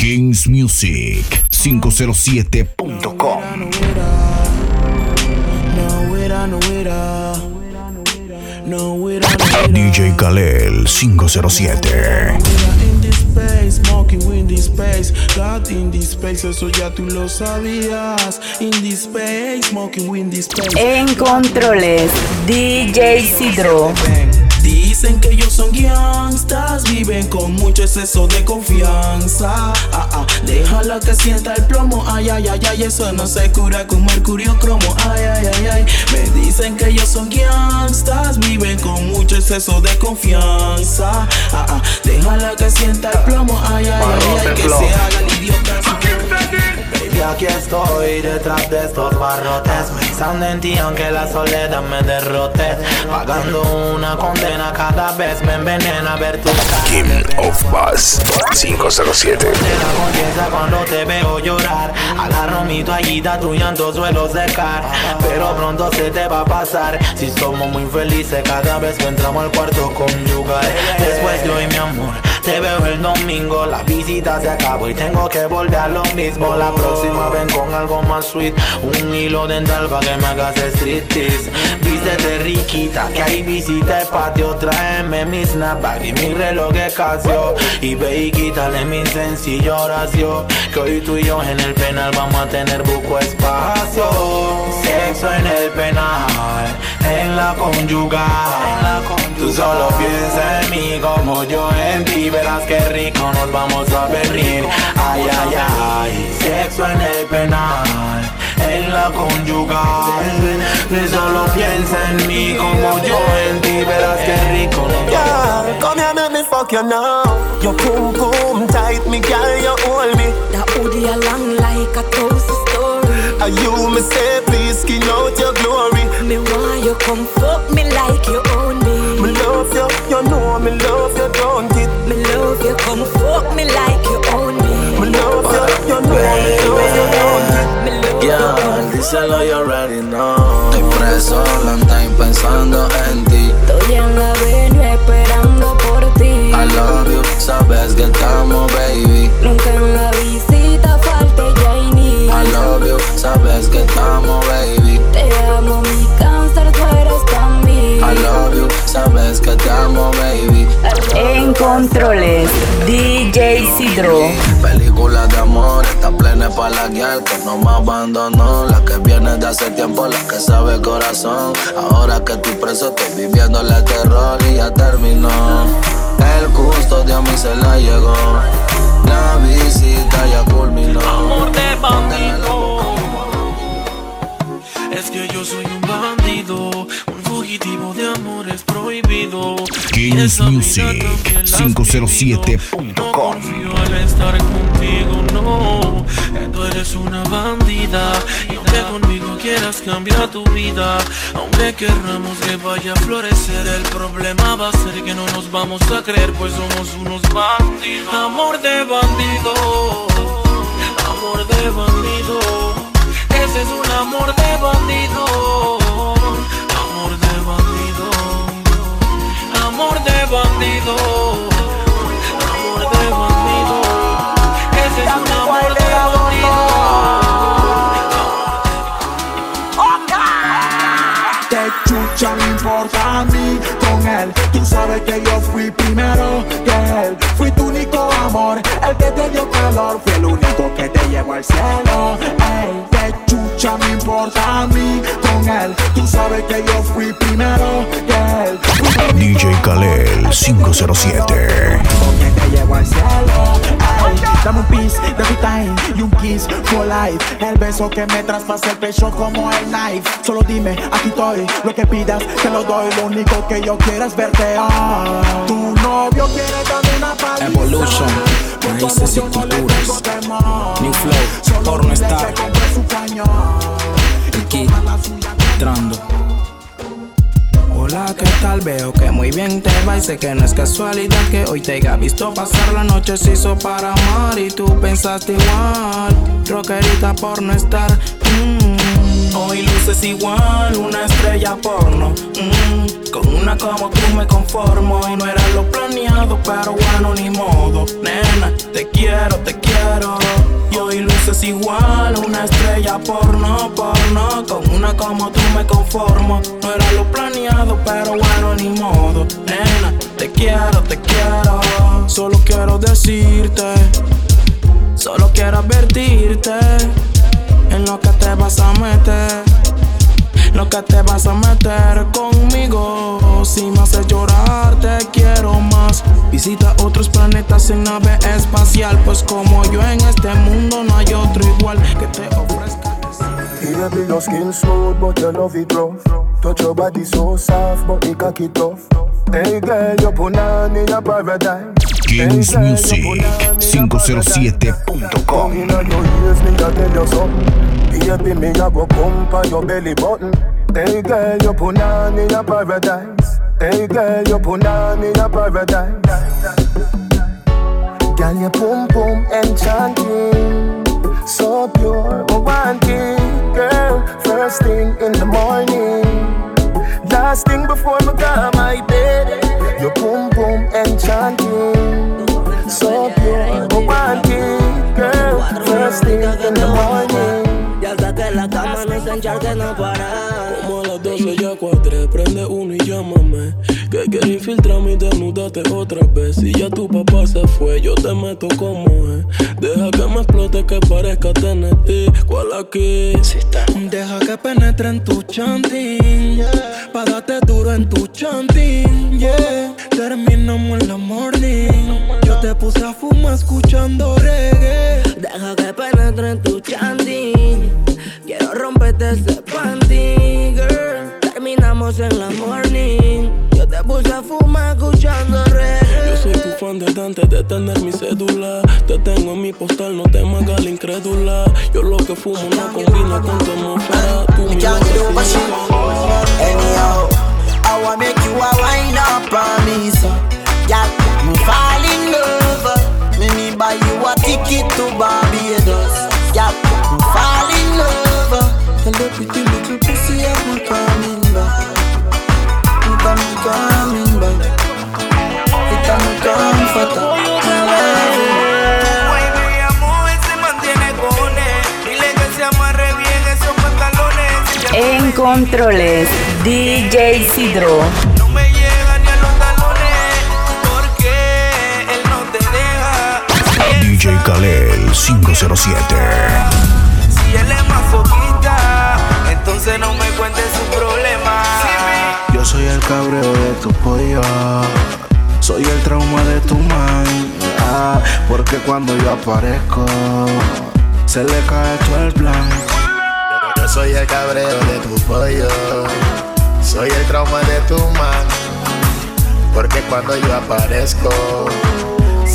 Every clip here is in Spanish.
Kings Music 507.com DJ Kalel 507 Smoking in space, God in this space, eso ya tú lo sabías. In this space, smoking in space. En controles, DJ Sidro. Dicen que ellos son gangsters, viven con mucho exceso de confianza. Ah, ah, déjala que sienta el plomo. Ay, ay, ay, ay, eso no se cura con mercurio cromo. Ay, ay, ay, ay. Me dicen que ellos son gangsters, viven con mucho exceso de confianza. Ah, ah, déjala que sienta el plomo. Ay, ay, ay, ay, que se haga el idiota. Y aquí estoy detrás de estos barrotes. Pensando en ti aunque la soledad me derrote. Pagando una condena cada vez me envenena ver tu cara. King of Bass 507 la cuando te veo llorar. Agarro mi toallita, tu llanto suelo secar Pero pronto se te va a pasar. Si somos muy felices cada vez que entramos al cuarto conyugal. Después de hoy mi amor te veo el domingo, la visita se acabó y tengo que volver a lo mismo. La próxima ven con algo más sweet, un hilo dental para que me hagas striptease. Vístete riquita, que hay visita el patio. Tráeme mi snapback y mi reloj de Casio. Y ve y quítale mi sencillo oración. Que hoy tú y yo en el penal vamos a tener buco espacio. Sexo en el penal, en la conyugal. Tú solo piensa en mí como yo en ti verás que rico nos vamos a venir. Ay, ay, ay, sexo en el penal, en la conyugal. Ni solo piensa en mí como yo en ti, verás que rico nos yeah, Come here, let me fuck you now. Your boom boom tight, me girl, you hold me. That hoodie along like a toast story. Are you me say, please skin out your glory. Me want you come fuck me like you own me. Me love you, you know me love you, don't Come díselo, you already know. Estoy preso, long time pensando en ti. Estoy en la avenida esperando por ti. I love you, sabes que estamos, baby. Nunca en la visita falte Janie. I love you, sabes que estamos, baby. Te amo, mi cáncer, tú eres para mí. I love you, sabes que te amo, baby. En controles, DJ Sidro. Película de amor, está plena para la guiar que no me abandonó. La que viene de hace tiempo, la que sabe corazón. Ahora que estoy preso, estoy viviendo el terror y ya terminó. El gusto de a mí se la llegó. La visita ya culminó. Amor de bandido. Es que yo soy un bandido, fugitivo de amores prohibido. Kings Music también la 507.com. No al estar contigo, no. Tú eres una bandida. Y aunque conmigo quieras cambiar tu vida, aunque querramos que vaya a florecer, el problema va a ser que no nos vamos a creer, pues somos unos bandidos. Amor de bandido, amor de bandido. Ese es un amor de bandido. Amor de bandido. Amor de bandido. Ese es un amor de bandido. Te chucha no importa a mí con él Tú sabes que yo fui primero que él Fui tu único amor, el que te dio calor Fui el único que te llevó al cielo Ey, te chucha no importa a mí con él Tú sabes que yo fui primero que él DJ Kalel 507 que te llevo al cielo Ay, Dame un piece de tu time y un kiss for life. El beso que me traspasa el pecho como el knife. Solo dime, aquí estoy, lo que pidas te lo doy. Lo único que yo quiero es verte. Ah. Tu novio quiere darme una paliza Evolution, raíces y no le culturas. New flow, porno star. Y Aquí, entrando. Hola, ¿qué tal? Veo que muy bien te va y sé que no es casualidad que hoy te haya visto pasar la noche se hizo para amar y tú pensaste igual. Rockerita por no estar. mm. Hoy luces igual, una estrella porno. Mm, con una como tú me conformo. Y no era lo planeado, pero bueno, ni modo. Nena, te quiero, te quiero. Y hoy luces igual, una estrella porno, porno. Con una como tú me conformo. No era lo planeado, pero bueno, ni modo. Nena, te quiero, te quiero. Solo quiero decirte. Solo quiero advertirte en lo que te vas a meter. Lo que te vas a meter conmigo. Si me haces llorar, te quiero más. Visita otros planetas en nave espacial. Pues como yo en este mundo no hay otro igual que te ofrezca. Baby, your skin smooth, but your love it rough. Touch your body so soft, but it. Hey girl, you put on in your paradise. Kings Music 507.com In your ears, me a tell you something. Baby, me a go pump on your belly button. Hey girl, you put on in your paradise. Hey girl, you put on in your paradise. Girl, your pum pum enchanting, so pure, it, girl. First thing in the morning, last thing before me go my bed. Your boom boom enchanting, so pure, but want it, girl. First thing in the morning. Ya hasta que la cama no se encharque no para. Como a las 12 ya cuadré, prende uno y llámame. Que quiero infiltrarme y desnudarte otra vez. Si ya tu papá se fue, yo te meto como es. Deja que me explote, que parezca TNT. ¿Cuál aquí? Deja que penetre en tu chanting. Yeah. Pa' darte duro en tu chanting. Yeah. Terminamos en la morning. Yo te puse a fumar escuchando reggae. Deja que penetre en tu chanting. Quiero romperte ese panty, girl. Terminamos en la morning. Te puse a fumar escuchando reggae. Yo soy tu fan desde antes de tener mi cédula. Te tengo en mi postal, no te hagas la incrédula. Yo lo que fumo no combina con tu atmósfera. Tú mi can't do boca my shit. física. Anyhow, I wanna make you a wine up on me, so yeah, me fall in love. Me me buy you a ticket to Barbados. Yeah, me fall in love. And the pretty little pussy, I'm coming back. Coming, back. En controles, DJ Sidro. No me llega ni a los talones. Porque él no te deja. DJ Kalel 507 Si él es masoquista, entonces no me cuentes su problema. Yo soy el cabreo de tu pollo. Soy el trauma de tu mind. ah, porque cuando yo aparezco, se le cae todo el plan. Yo soy el cabreo de tu pollo. Soy el trauma de tu man. Porque cuando yo aparezco,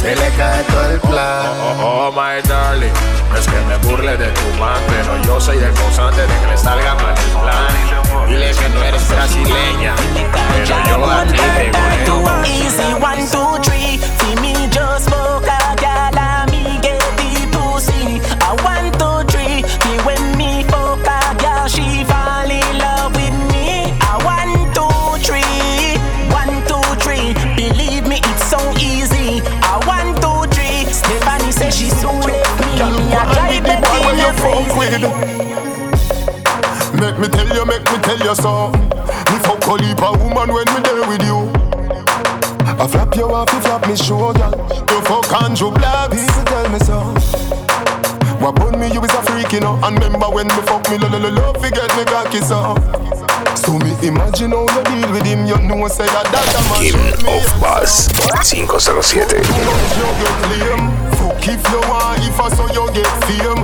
se le cae todo el plan. Oh, oh, oh, my darling, no es que me burle de tu man, pero yo soy el causante de que le salga mal el plan. Dile que no eres brasileña, pero yo a ti te voleo. Easy one, two, three. See me just fuck when thing you a fuck crazy. with. Make me tell you, make me tell you so. Me fuck a heap of woman when me there with you. I flap you off, you flap me shoulder. You fuck Andrew Black, people tell me so. What burn me, you is a freak, you know. And remember when me fuck me, lo lo lo love, forget me cocky so. So me imagine how you deal with him, you know say that that a man King shoot me. of Bass 507 Fuck if you want, if I saw you get fame.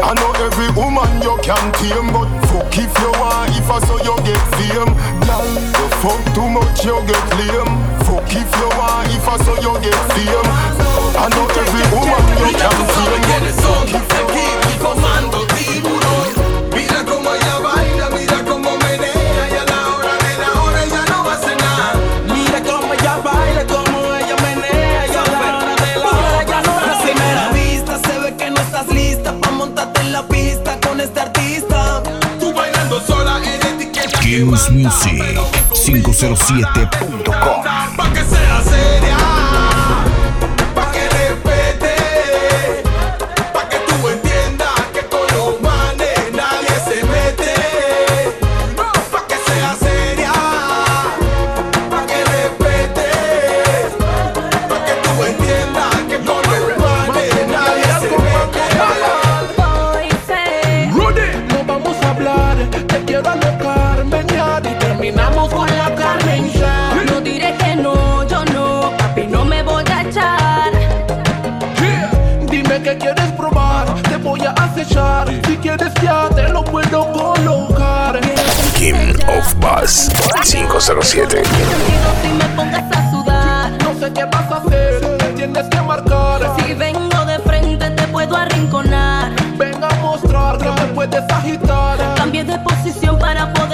I know every woman you can tame, but fuck if you want, if I saw you get fame. Girl, you fuck too much, you get lame. Fuck if you want, if I saw you get fame. I know every woman you can tame, Dance Music 507.com. quieres ya te lo puedo colocar. King of Bass 507. Si me pongas a sudar, No sé qué vas a hacer, tienes que marcar. si vengo de frente te puedo arrinconar. Venga a mostrar que me puedes agitar. Cambié de posición para poderte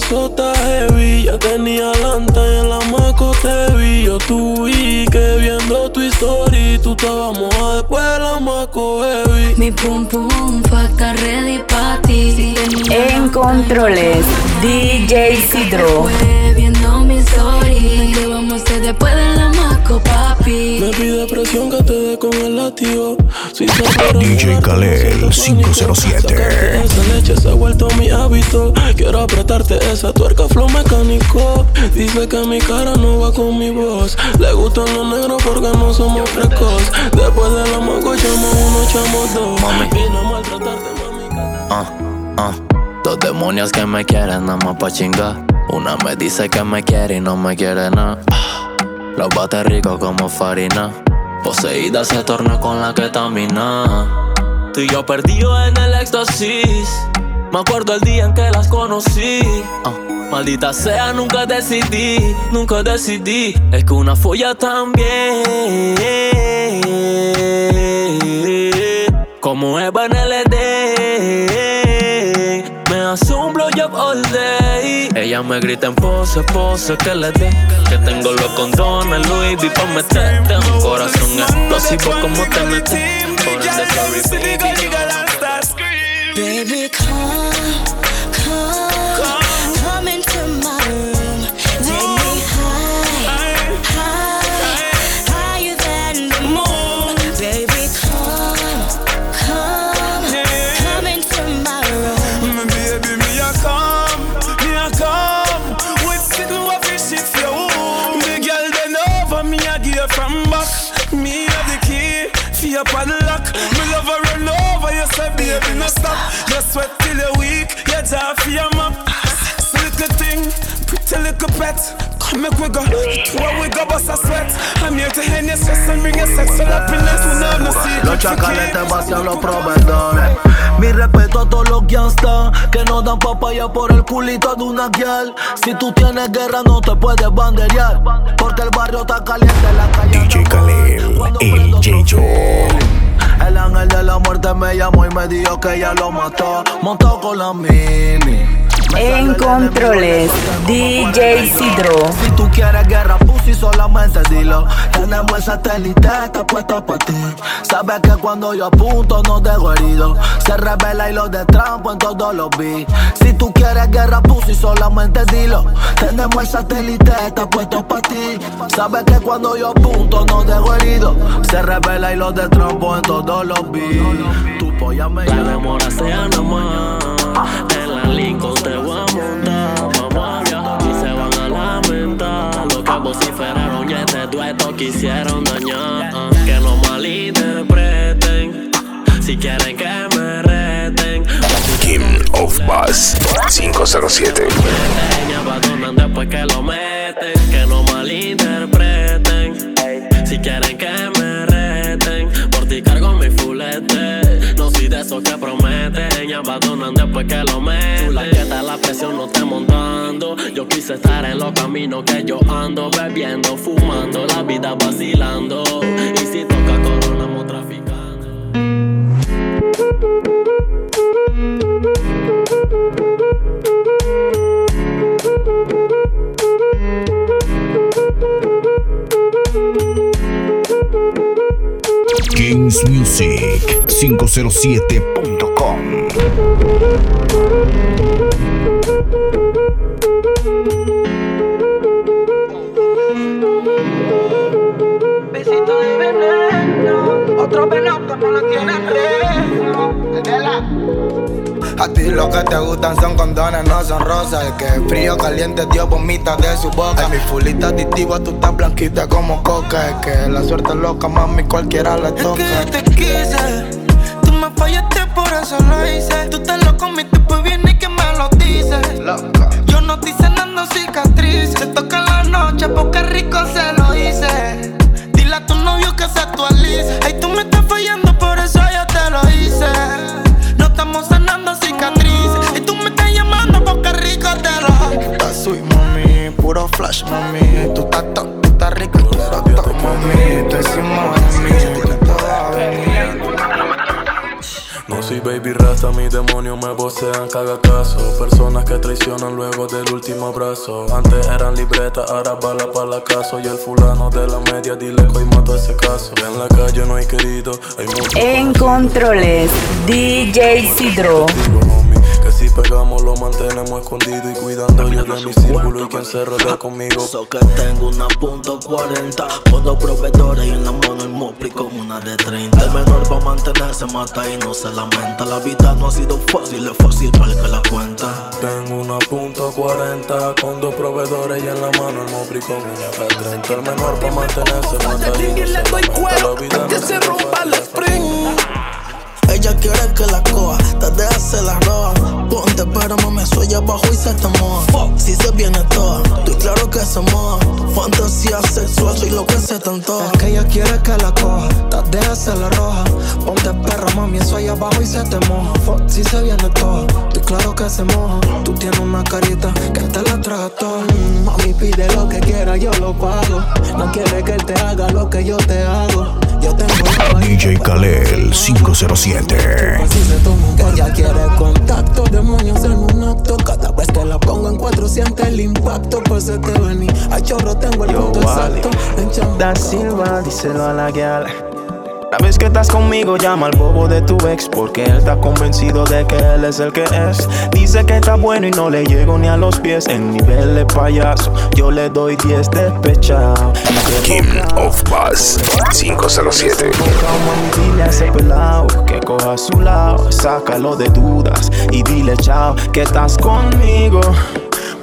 eso está heavy. Ya tenía lanta y en la maco te vi. Yo tuve que viendo tu historia. Tú estabas moja después de la maco heavy. Mi pum pum fue estar ready pa' ti. Si En controles, DJ Sidro. Fue viendo mi story. ¿Qué vamos a hacer después de la maco, papi? Me pide presión que te dé con el latido. Si DJ no, 507. Sacarte Esa leche se ha vuelto mi hábito. Quiero apretarte esa tuerca flow mecánico. Dice que mi cara no va con mi voz. Le gustan los negros porque no somos frescos. Después de la maco echamos uno, echamos dos. Mami. Vine a maltratarte, mami. Ah, ah. Dos demonios que me quieren nada más pa' chingar. Una me dice que me quiere y no me quiere nada. Los bate ricos como farina. Poseída se torna con la ketamina. Tú y yo perdidos en el éxtasis. Me acuerdo el día en que las conocí. Ah, Maldita sea, nunca decidí, nunca decidí. Es que una folla también. Como Eva en. Me Ella me grita en pose, pose que le dé. Que tengo los condones, Louis V pa' meterte. Un corazón explosivo como metes. Por ende, sorry, baby. Baby, pretty little pet Come make we go bust a sweat I'm here to end your stress and bring your happiness secret Los te vacían los proveedores. Mi respeto a todos los gangsters que no dan papaya por el culito de una girl. Si tú tienes guerra, no te puedes banderear. Porque el barrio está caliente, la calle. DJ Khaled, el Yeyo. El ángel de la muerte me llamó y me dijo que ella lo mató. Montó con la mini. En controles, DJ Sidro. Si tú quieres guerra, pussy, solamente dilo. Tenemos el satélite, está puesto para ti. Sabes que cuando yo apunto, no dejo herido. Se revela y lo de trampo en todos los vi. Si tú quieres guerra, pussy, solamente dilo. Tenemos el satélite, está puesto para ti. Sabes que cuando yo apunto, no dejo herido. Se revela y lo de trampo en todos los vi. Tu polla me La llama. demora sea nomás. Y este dueto quisieron dañar. Que no malinterpreten. Si quieren que me reten. King of Bass 507. Me abandonan después que lo meten. Que no malinterpreten. Si quieren que me reten, por ti cargo mi fulete. No soy de esos que prometen meten, abandonan después que lo meten. La quieta, la presión no te montando. Yo quise estar en los caminos que yo ando, bebiendo, fumando, la vida vacilando. Y si toca corona, mo traficando. Kings Music 507. 507.com. Besito de veneno. Otro que no lo tiene A ti lo que te gustan son condones, no son rosas. El que es frío, caliente, Dios vomita de su boca. Ay, mi fulita adictiva, tú estás blanquita como coca. Es que la suerte es loca, mami, cualquiera le toca. Es que te quise, eso lo hice. Tú te lo comiste, pues viene que me lo dices. Yo no estoy sanando cicatrices. Te toca la noche, porque rico se demonios me vocean cada caso. Personas que traicionan luego del último abrazo. Antes eran libretas, ahora bala para la casa. Y el fulano de la media, dile que hoy mato ese caso. En la calle no hay querido, hay mucho. En controles, DJ Sidro. Pegamos lo mantenemos escondido y cuidando. Yo de mi círculo y quien se rodea conmigo. So que tengo una punto 40 Con dos proveedores y en la mano el mopri como una de 30 El menor para mantenerse mata y no se lamenta. La vida no ha sido fácil, es fácil para el que la cuenta. Tengo una punto 40 con dos proveedores y en la mano el mopri con una de 30 El menor para mantenerse mata y no se lamenta. La vida no rompa el spring Ella quiere que la coja, te deja se la roja Ponte pero mami, sueña abajo y se te moja Si se viene toda, estoy claro que se moja Fantasía sexual, soy lo que se te antoja Es que ella quiere que la coja, te deja se la roja. Ponte perra, mami, ahí abajo y se te moja. Fuck, si se viene todo, estoy claro que se moja. Tú tienes una carita que te la traga todo. Mm, Mami, pide lo que quiera, yo lo pago. No quiere que él te haga lo que yo te hago. Yo tengo la DJ Kalel 507. ella quiere contacto, demonios en un acto. Cada vez que la pongo en cuatro siente el impacto. Pues se te vení, a chorro tengo el punto exacto. Da Silva, díselo a la guial. Vez que estás conmigo, llama al bobo de tu ex. Porque él está convencido de que él es el que es. Dice que está bueno y no le llego ni a los pies. En nivel de payaso, yo le doy 10 despechado. King of Bass 507. Dile a ese pelao que coja a su lado, sácalo de dudas y dile chao que estás conmigo.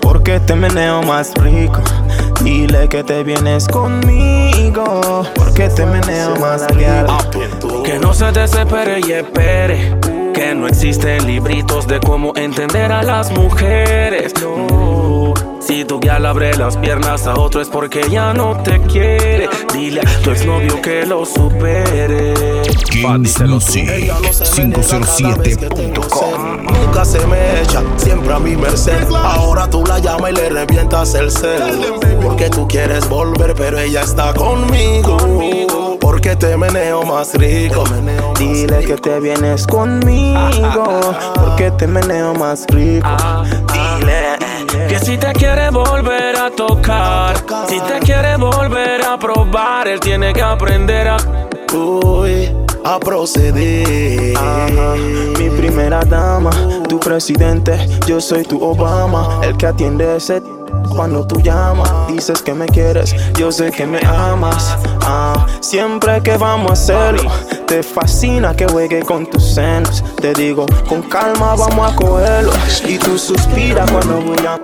Porque te meneo más rico. Dile que te vienes conmigo. Porque te meneo más rico. Que no se desespere y espere. Que no existen libritos de cómo entender a las mujeres. Si tu guía le abre las piernas a otro es porque ya no te quiere. Dile a tu exnovio que lo supere. Kings Music 507.com. Nunca se me echa, siempre a mi merced. Ahora tú la llamas y le revientas el cel. Porque tú quieres volver, pero ella está conmigo. Porque te meneo más rico. Dile que te vienes conmigo. Porque te meneo más rico. Dile. Que si te quiere volver a tocar, si te quiere volver a probar, él tiene que aprender a. Uy, a proceder. Ajá, mi primera dama, tu presidente, yo soy tu Obama, el que atiende ese cuando tú llamas, dices que me quieres, yo sé que me amas. Ah, siempre que vamos a hacerlo, te fascina que juegue con tus senos. Te digo, con calma vamos a cogerlo. Y tú suspiras cuando voy a.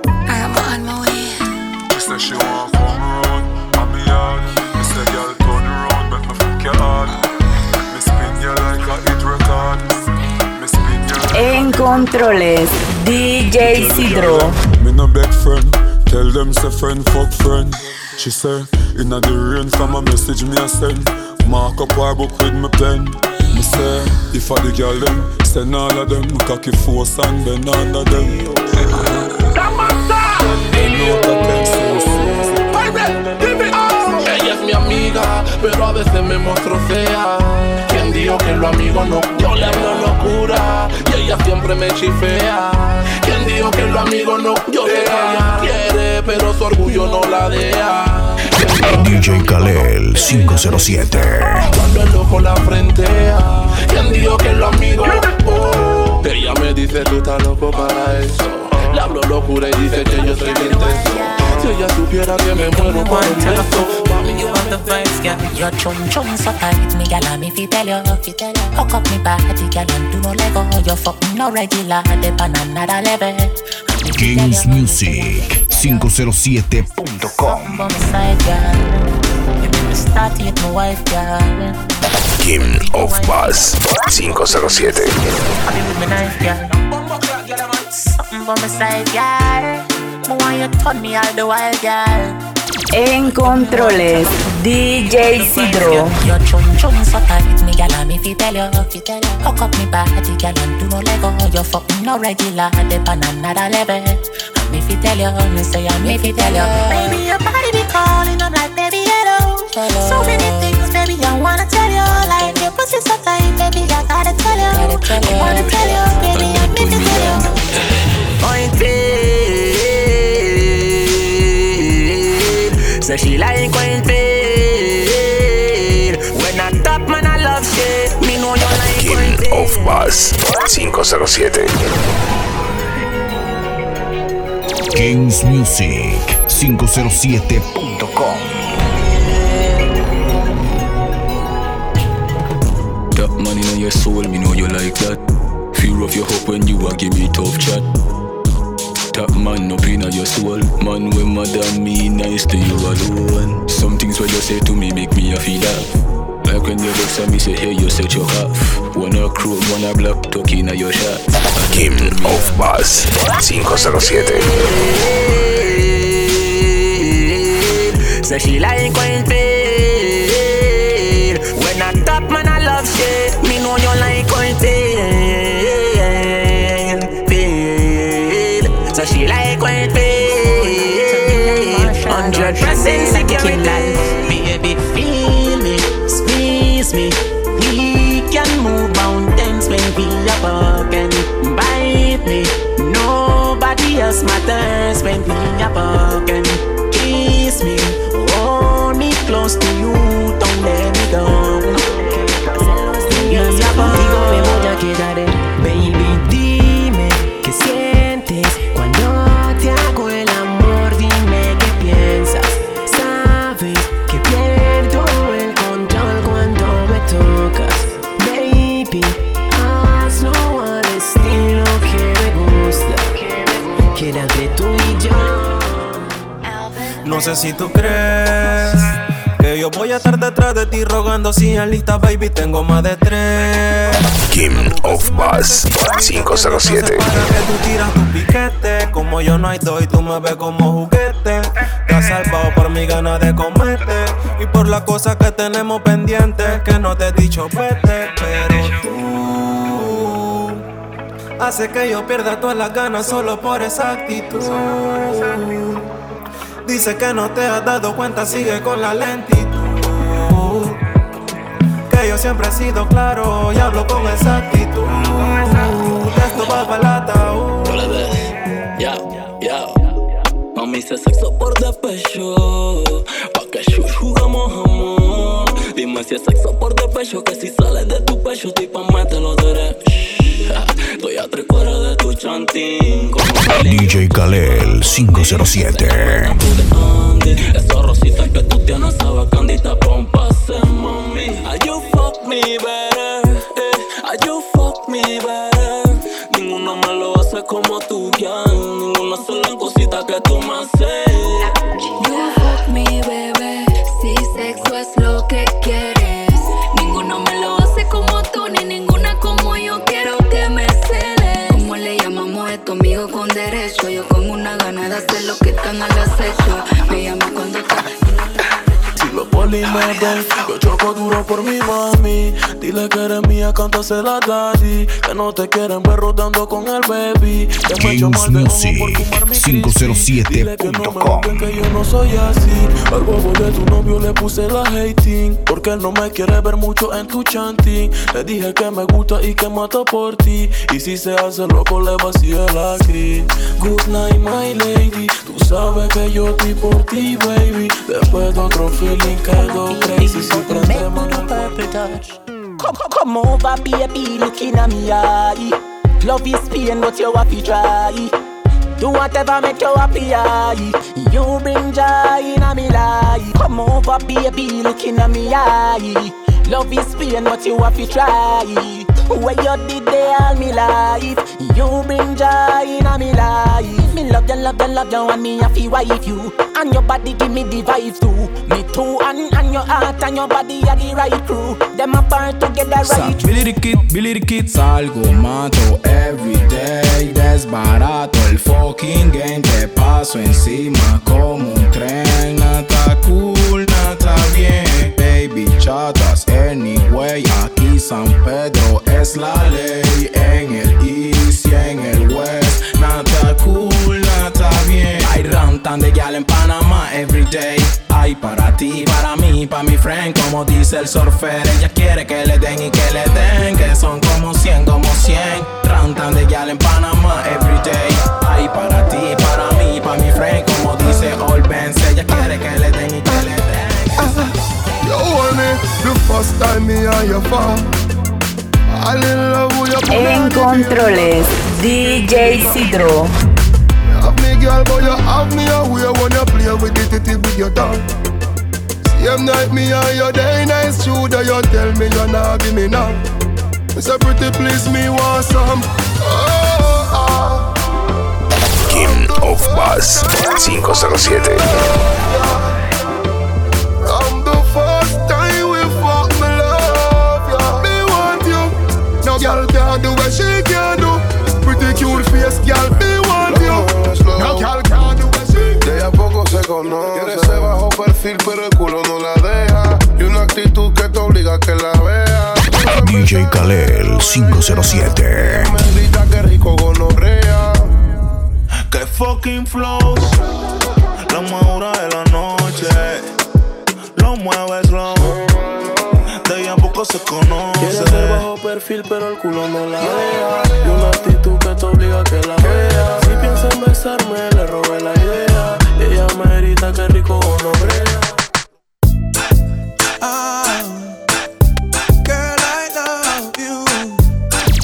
En controles, DJ Sidro. Me no beg friend, tell them say friend fuck friend. She say, inna the rain from a message me a send. Mark up her book with me pen. Me say, if I the girl them, send all of them. Cocky force and bend under them. Ella es mi amiga, pero a veces me mostrocea. ¿Quién dijo que los amigos no? Yo le hablo locura y ella siempre me chifea. ¿Quién dijo que los amigos no? Yo sé que ella quiere, pero su orgullo no la deja. ¿Quién DJ Kalel 507. Cuando el loco la frentea, ¿quién dijo que lo amigo? Oh, ella me dice tú estás loco para eso. Le hablo locura y dice que yo soy intenso. Si ella supiera que me muero por un beso. You the girl Your chum chum so tight Me gal, me fi tell you Hook up me body, girl And do no lego You fucking no regular on another level Kings Music 507.com Bum side, girl You make me start to hit my wife, girl King of Bass 507. I be with me knife, girl Something by my side, girl Me want you turn me all the while, girl En controles, DJ Sidro. Your chum chum so tight, me gal, me fi tell you. Hook up me body, gal, and do no lego. You fucking no regular, dep on another level. And me fi tell you, me say I me fi tell you. Baby, your body be calling, I'm like, baby, hello. So many things, baby, I wanna tell you. Like your pussy so tight, baby, I gotta tell you. I wanna tell you, baby, I me fi tell you. Pointed. So she like when fade. Of Bass 507. Kings Music 507.com. That man in your soul, me know you like that. Feel rough your hope when you a give me tough chat. That man up in your soul, man when mother me nice to you alone. Some things what you say to me make me a feel that. Like when you vex at me say hey you set your half. Wanna crow, wanna block, talking at your shot. King of Bass 507. So she like when fade. When I top man, I love shit. Me know you like when fade. Fade. So she like nobody else matters when we are No sé si tú crees que yo voy a estar detrás de ti rogando si en lista, baby, tengo más de tres. King of Bass 507. Para que tú tiras tu piquete, como yo no hay dos y tú me ves como juguete. Te has salvado por mi ganas de comerte y por las cosas que tenemos pendientes que no te he dicho vete, pero tú hace que yo pierda todas las ganas solo por esa actitud. Dice que no te has dado cuenta, sigue con la lentitud. Que yo siempre he sido claro y hablo con exactitud. Esto va para el ataúd. Ya, ya. Mami, hice sexo por despecho. Pa' que jugamos amor. Dime si es sexo por despecho. Que si sale de tu pecho, pa' mételo derecho. Estoy a tres cuadras de tu chantín. DJ Kalel 507. Esa rosita que tú tienes sabe candita pon pase, mami. Are you fuck me better? Eh, are you fuck me better? Ninguno me lo hace como tú, ya. Ninguno hace la cosita que tú me haces. Ven. Yo choco duro por mi mami Dile que eres mía, cántasela daddy Que no te quieren ver rodando con el baby. Que me por Music fumar mi Dile que no me 507.com que yo no soy así. Al bobo de tu novio le puse la hating Porque él no me quiere ver mucho en tu chanting. Le dije que me gusta y que mata por ti. Y si se hace loco le vacíe la gris Good night my lady. Tú sabes que yo estoy por ti baby. Después de otro feeling quedo crazy. Si prendemos purple touch. Come, come, over, baby, looking at me eye. Love is pain, but you happy try. Do whatever make you happy eye. You bring joy in a me life. Come over, baby, looking at me eye. Love is pain, but you happy try. Where you did they all me life. You bring joy in a me life. Me love you, love you, love you, and me happy wife you. And your body give me the vibes too. Me too, and, and your heart and your body are the right crew. Them apart together Sa right Billy the Kid, Billy the Kid Salgo, mato everyday Desbarato el fucking game Te paso encima como un tren. Nada cool, nada bien Baby chatas anyway. Aquí San Pedro es la ley En el east y en el west. Nada cool, nada bien. Hay rantan de gal en Panamá everyday. Hay para ti, para mí, para mi friend Como dice el surfer. Ella quiere que le den y que le den Que son como 100, como 100 Rantan de gal en Panamá everyday. Hay para ti, para mí, para mi friend Como dice All Benz. Ella quiere que le den y que le den. You hold me the first time me and you fall. All in love with your En controles, DJ Sidro. Have me girl, but you have me away when you play with it, it with your tongue. Same night me and your day nice that you tell me you're not give me now. Me say pretty please me want some. Oh, oh. King of Bass 507. From the first time we fuck me love ya. Me want you. No girl can do what she can do. Pretty cute face, girl. Ella poco se conoce. Quiere ser bajo perfil, pero el culo no la deja. Y una actitud que te obliga a que la vea. DJ Kalel 507. Me grita que rico gonorrea. Que fucking flows La madura de la noche Lo mueve slow De ella poco se conoce Quiere ser bajo perfil pero el culo no la deja Y una actitud que te obliga a que la vea Si piensa en besarme le robé la idea Y ella me grita que rico gonorrea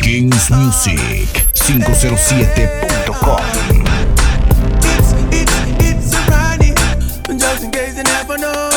Kings Music 507.com. It's a Ronnie, just in case you never know.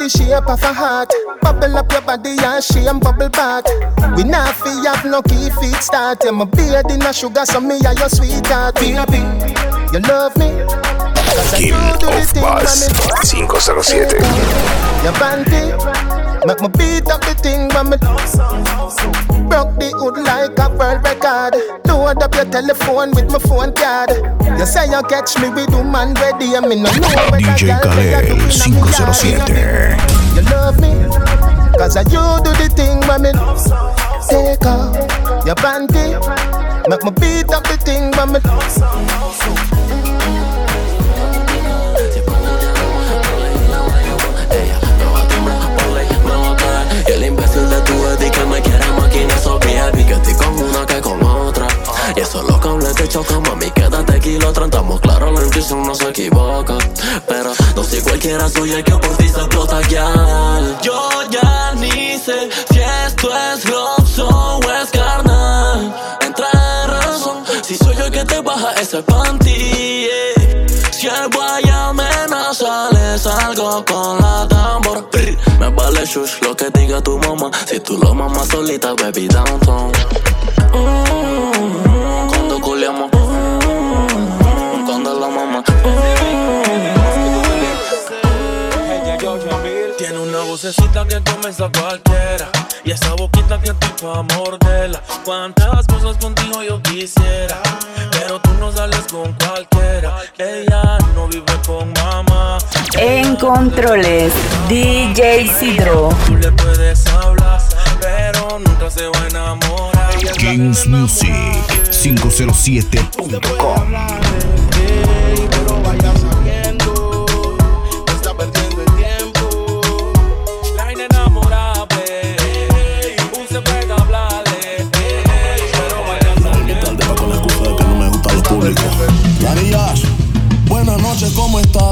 The shape of a heart. Bubble up your body and shame bubble back. We not fi have no key feet start. Yeah, my beard in a sugar, so me are your sweetheart. Baby, you love me. Cause I King you do the of Bass me 507. Your panty Make me beat up the thing when me. Broke the hood like a world record. Load up your telephone with my phone card. You say you catch me with woman ready And me no know whether DJ girl they are Kalel doing a me 507. You love me Cause I you do the thing when me. Take off your panty. Make me beat up the thing when me Y eso lo que hablé te choca, mami, quédate kilómetro Estamos claro, la intuición no se equivoca Pero no soy cualquiera, soy el que por ti se explota ya Yo ya ni sé si esto es love o es carnal Entra de razón, si soy yo el que es panty, yeah. Si el guayamena sale, salgo con la tambor. Me vale shush lo que diga tu mamá. Si tú lo mamas solita, baby, downtown. Mm, cuando la mamá. Tiene una vocecita que comienza cualquiera. Y esa boquita que estoy pa' morderla. Cuántas cosas contigo yo quisiera. Pero tú no sales con cualquiera. Ella no vive con mamá. En controles, DJ Sidro. Tú le puedes hablar Pero nunca se va a enamorar Kings Music 507.com Pero vaya sabiendo, está perdiendo el tiempo. La inenamorable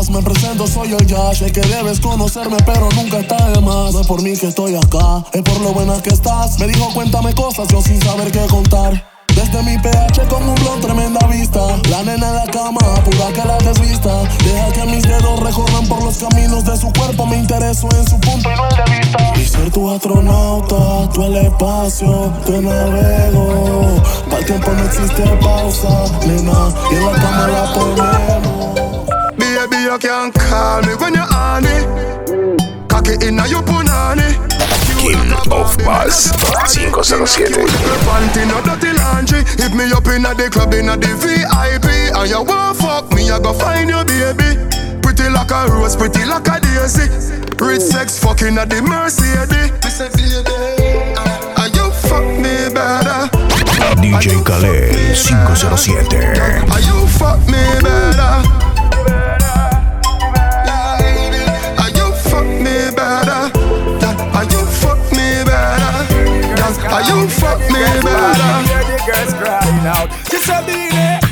Me presento, soy el Yash. Sé que debes conocerme, pero nunca está de más. No es por mí que estoy acá, es por lo buena que estás. Me dijo, cuéntame cosas, yo sin saber qué contar. Desde mi PH con un blog, tremenda vista. La nena en la cama, pura que la desvista. Deja que mis dedos recorran por los caminos de su cuerpo. Me intereso en su punto y no el de vista. Y ser tu astronauta, tú el espacio, te navego. Para el tiempo no existe pausa, nena. Y en la cama la ponemos. Baby, you can call me when you're honey. Cocky inna your punani. King of Bass 507 Panty no dirty laundry. Hit me up inna the club inna the VIP, and you want fuck me, I go find your baby. Pretty like a rose, pretty like a daisy. Rich sex fucking at the Mercedes. Me say, baby, and you fuck me better. DJ Khaled 507 And you fuck me better. You fuck me better.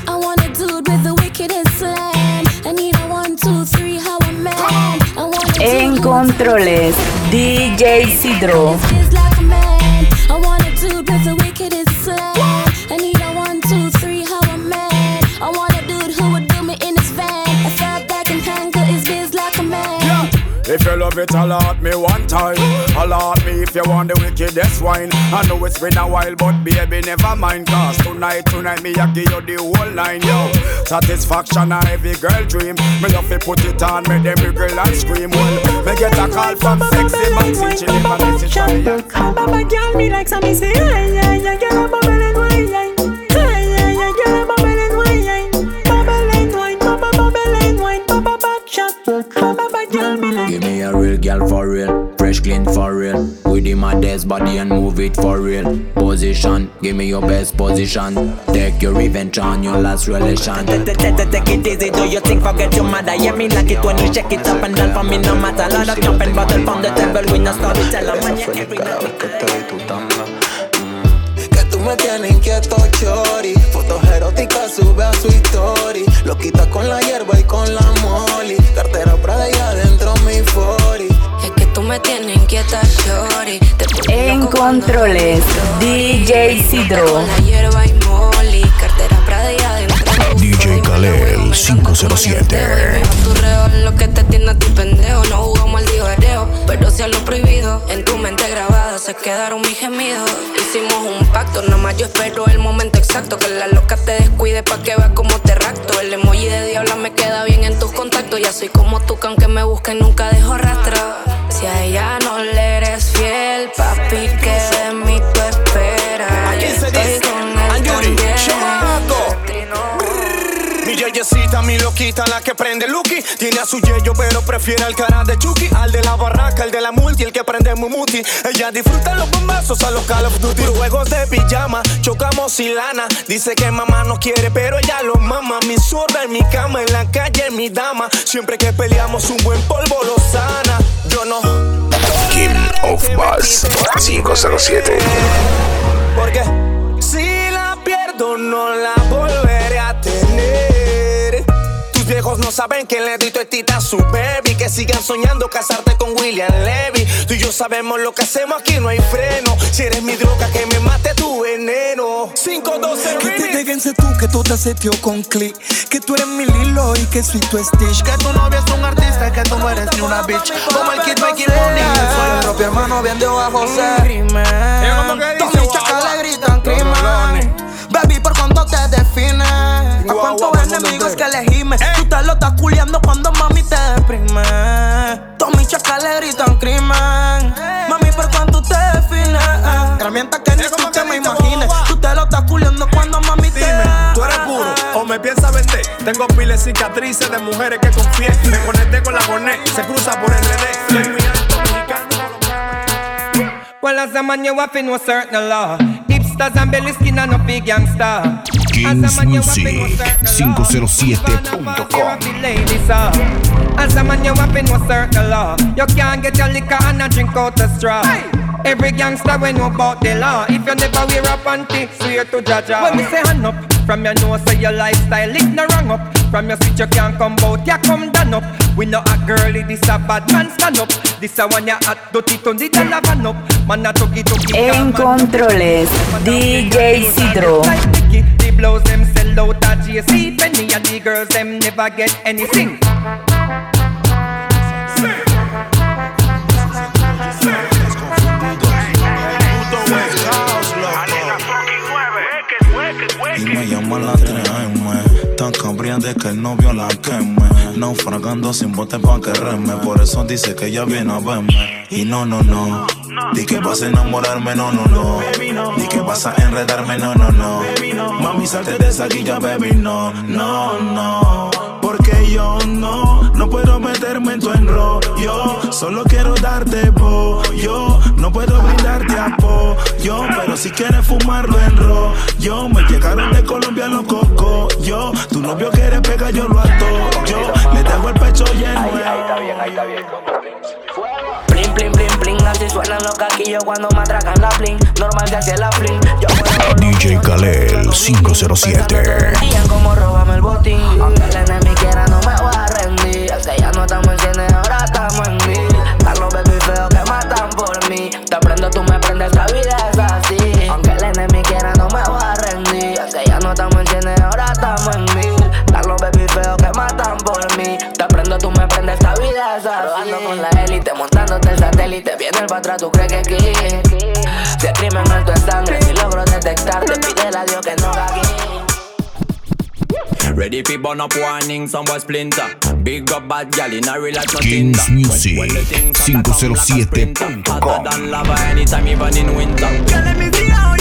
I want a dude with the wickedest slang. I need a one, two, three, how a man. I want a En dude controles, DJ Sidro. If you love it, allot me one time. Allot me if you want the wickedest wine. I know it's been a while, but baby, never mind. Cause tonight, tonight, me, I give you the whole line, yo. Satisfaction, a every girl dream. Me love to put it on, make them girl and scream. Well, me get a call from sexy Maxine. Never message from me. Baba girl, me like some say, yeah, yeah, yeah, girl, I'm bubbling wine, yeah. girl for real. Fresh clean for real. With him my desk body and move it for real. Position, give me your best position. Take your revenge on your last relation. Take it easy, do your thing, forget your mother. Yeah, me like it when you shake it up and down for me, no matter. Lot of jumping bottle from the table, we no storyteller. Man, you can bring mm. me tiene inquieto chori Fotos eróticas sube a su story Lo quita con la hierba y con la molly Cartera Prada y adentro mi 40 me tienes inquieta, shorty. En controles, DJ Sidro. Con la hierba y molly. Cartera Prada y adentro. DJ Khaled 507 Tu reo es lo que te tiene a ti pendejo. No jugamos al divereo, pero si a lo prohibido. En tu mente grabada se quedaron mis gemidos. Hicimos un pacto, nada más yo espero el momento exacto. Que la loca te descuide pa' que veas cómo te rapto. El emoji de diabla me queda bien en tus contactos. Ya soy como tú, que aunque me busquen nunca dejo rastro. Si a ella no le eres fiel, papi, que de mí tú esperas. Estoy con él también. Yeyecita, mi loquita, la que prende Lucky. Tiene a su yeyo, pero prefiere al cara de Chucky. Al de la barraca, el de la multi, el que prende Mumuti. Ella disfruta los bombazos a los Call of Duty. Juegos de pijama, chocamos y lana. Dice que mamá no quiere, pero ella lo mama. Mi zurda en mi cama, en la calle, mi dama. Siempre que peleamos, un buen polvo lo sana. Yo no. King of Bass 507 Porque si la pierdo, no la volveré viejos no saben que le dito estita a su baby. Que sigan soñando casarte con William Levy. Tú y yo sabemos lo que hacemos aquí, no hay freno. Si eres mi droga, que me mate tu veneno. 512 Que te déjense tú, que tú te setió con click. Que tú eres mi Lilo y que soy tu Stitch. Que tu novia es un artista, que tú no eres ni una bitch. Como el Kid Mikey Money. Soy el propio hermano bien de abajo, sé. Crimen. Todos mis chacales gritan crimen. Baby, ¿por cuánto te defines? ¿A cuántos enemigos que le gimes? Tú te lo estás culiando cuando mami te deprime. Todos mis chacales gritan crimen. Mami, ¿por cuánto te defines? Herramienta que ni tú te me imagines. Tú te lo estás culiando cuando mami te Tú eres puro o me piensas vender. Tengo piles cicatrices de mujeres que confié. Me conecté con la Bonet, se cruza por el RD. Soy muy alto, mexicano. Well, as a man, you have to know certain law. Hipsters and belly skin and no big gangster. Kings Music 507.com uh. As a man, you have to know certain law. You can't get your liquor and a drink out the straw. Every gangster we know about the law. If you never wear a panty, swear to Jaja. When me say hand up, from your nose say your lifestyle it no wrong up. From your switch you can't come out, ya come down up. We know a girlie, this a bad man stand up. This a one ya hot, dirty turn the dollar van up. Man a tuggy tuggy. En controles, DJ Sidro. The blows them sell out at JC Penny and the girls them never get anything. Y me las 3M Tan cambriante que el novio la queme. Naufragando sin bote pa' que reme Por eso dice que ella viene a verme. Y no, no, no Di que vas a enamorarme, no, no, no Di que vas a enredarme, no, no, no Mami, salte de esa guilla, baby, no, no, no Porque yo no, no puedo meterme en tu enrollo Solo quiero darte pollo No puedo brindarte apoyo Pero si quieres fumarlo en rollo Me llegaron de Colombia los cocos Yo, tu novio quiere pegar, yo lo ato Yo le dejo el pecho lleno Ahí, ahí está bien, ahí está bien. Plin, plin, plin, plin, así suenan los caquillos cuando me atracan la plin. Normal que hace la plin. Yo puedo DJ Kalel 507 Digan como róbame el botín. Aunque el enemigo quiera, no me voy a rendir. Es que ya no estamos en cine, ahora estamos en mil. Están los baby feos que matan por mí. Prendes, esta vida es así. Rodando con la élite, montándote el satélite. Viene el atrás, tú crees que aquí. Si el crimen alto en sangre, si logro detectarte, pídele a Dios que no haga aquí. Ready fi burn up warning, some boy splinter. Big up bad gal in a real life no Kings Tinder. Music When the things hotter come like a sprinter. 507.com Hotter than lava anytime, even in winter. Girl, let me see how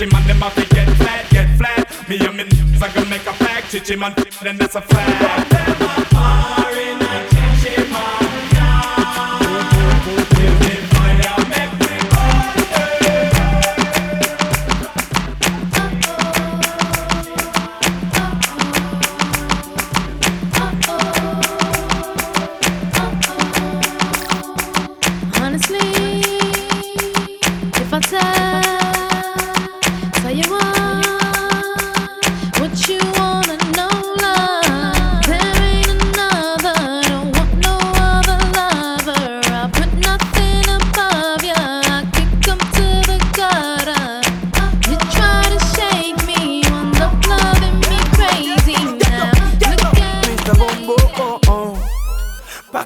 chichi man, them a fi get flat, get flat. Me and me n***s, I gonna make a pack. Chichi man, then that's a fact.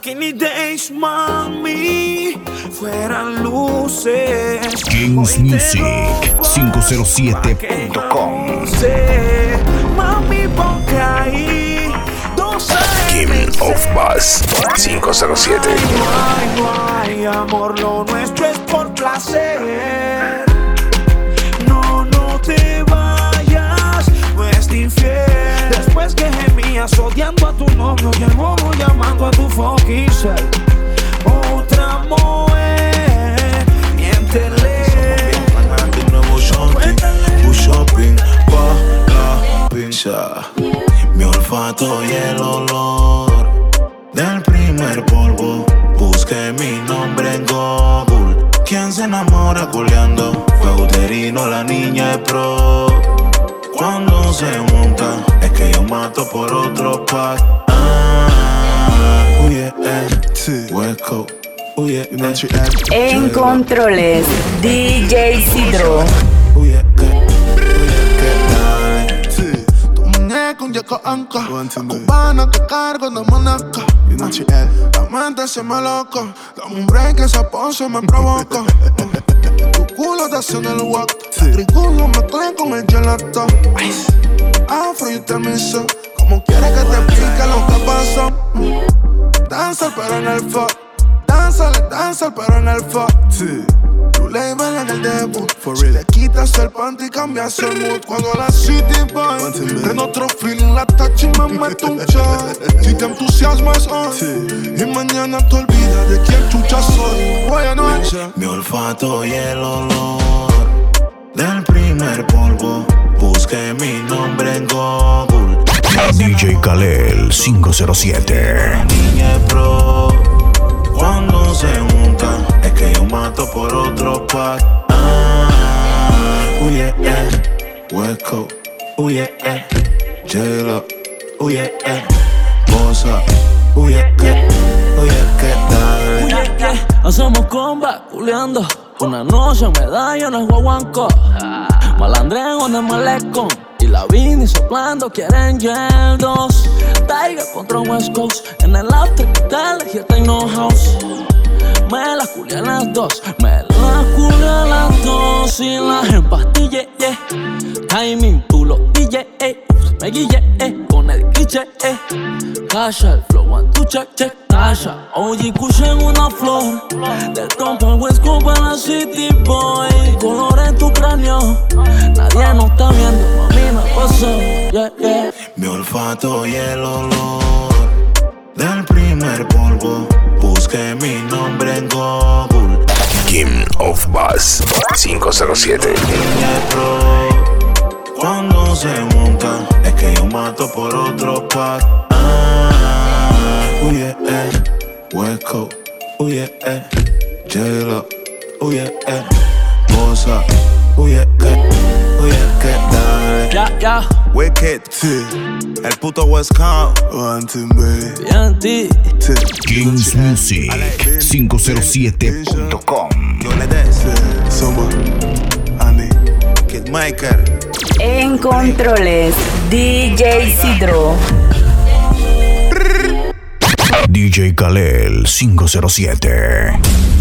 Days, mami, fueran luces. Kings Music 507.com No sé, mami, ponte ahí. Dos Kim King of Bass 507. No hay amor, lo nuestro es por placer. Que gemías odiando a tu novio y el bobo llamando a tu fucking. Otra mujer, miéntele. Un nuevo shopping, un shopping pa' la pincha. Mi olfato y el olor del primer polvo. Busqué mi nombre en Google. ¿Quién se enamora culeando? Fue uterino, la niña es pro. Cuando se mato por otro pack. Ah, eh, West Coast, eh, En controles, DJ Sidro. yeco anca. Cubana que cargo de manaca. La mente se me loco. Dame un break, esa pose me provoca. Culo te hace en el walk. Triculo mezclé con el gelato. Afro y termiso. Como quieres que te explique lo que pasó. Danza pero en el fuck. Danza, danza pero en el fuck. Label en el debut. si te quitas el panty, cambias el mood. Cuando la city boy en otro feeling, la touch y me meto un shot. Si te entusiasmas hoy y mañana te olvidas de quién chucha soy. Buena noche. Mi olfato y el olor del primer polvo. Busqué mi nombre en Google. DJ Kalel 507. Niña pro. Cuando se junta, es que yo mato por otro pack. Ah, uy, eh, eh. West Coast, uy, eh, eh. J-Lo, uy, eh, eh. Bosa, uy, eh, que, uy, eh, que, dale. Oye, que hacemos comba, culeando. Una noche en el guaguanco. Malandreo en el malecón. Y la vini soplando, quieren 2. Tiger contra West Coast. En el after que te elegí el Techno House. Me las culé a las dos, me las culé a las dos y las empastillé, yeah. Timing, tú lo DJ, eh. Me guillé, eh. Con el cliché, eh. Tasha, el flow, one, two, check, check. Tasha, oye, en una flor. Del al West Coast para la City Boy. Color en tu cráneo. Nadie nos está viendo, mami, me pasó, yeah, yeah. Mi olfato y el olor del primer polvo. Busqué mi nombre en Google. King of Bass 507. Cuando se monta, es que yo mato por otro pack. Ah, uy, eh, eh. West Coast, uy, eh, eh. J-Lo, uy, eh, uy, eh, eh, que, dale. Ya, ya. Wicked, el puto West Coast. Bien, ti. Kings Music 507.com. Yo le des. Somos Andy, Kidmaker. En controles, DJ Sidro. DJ Kalel 507.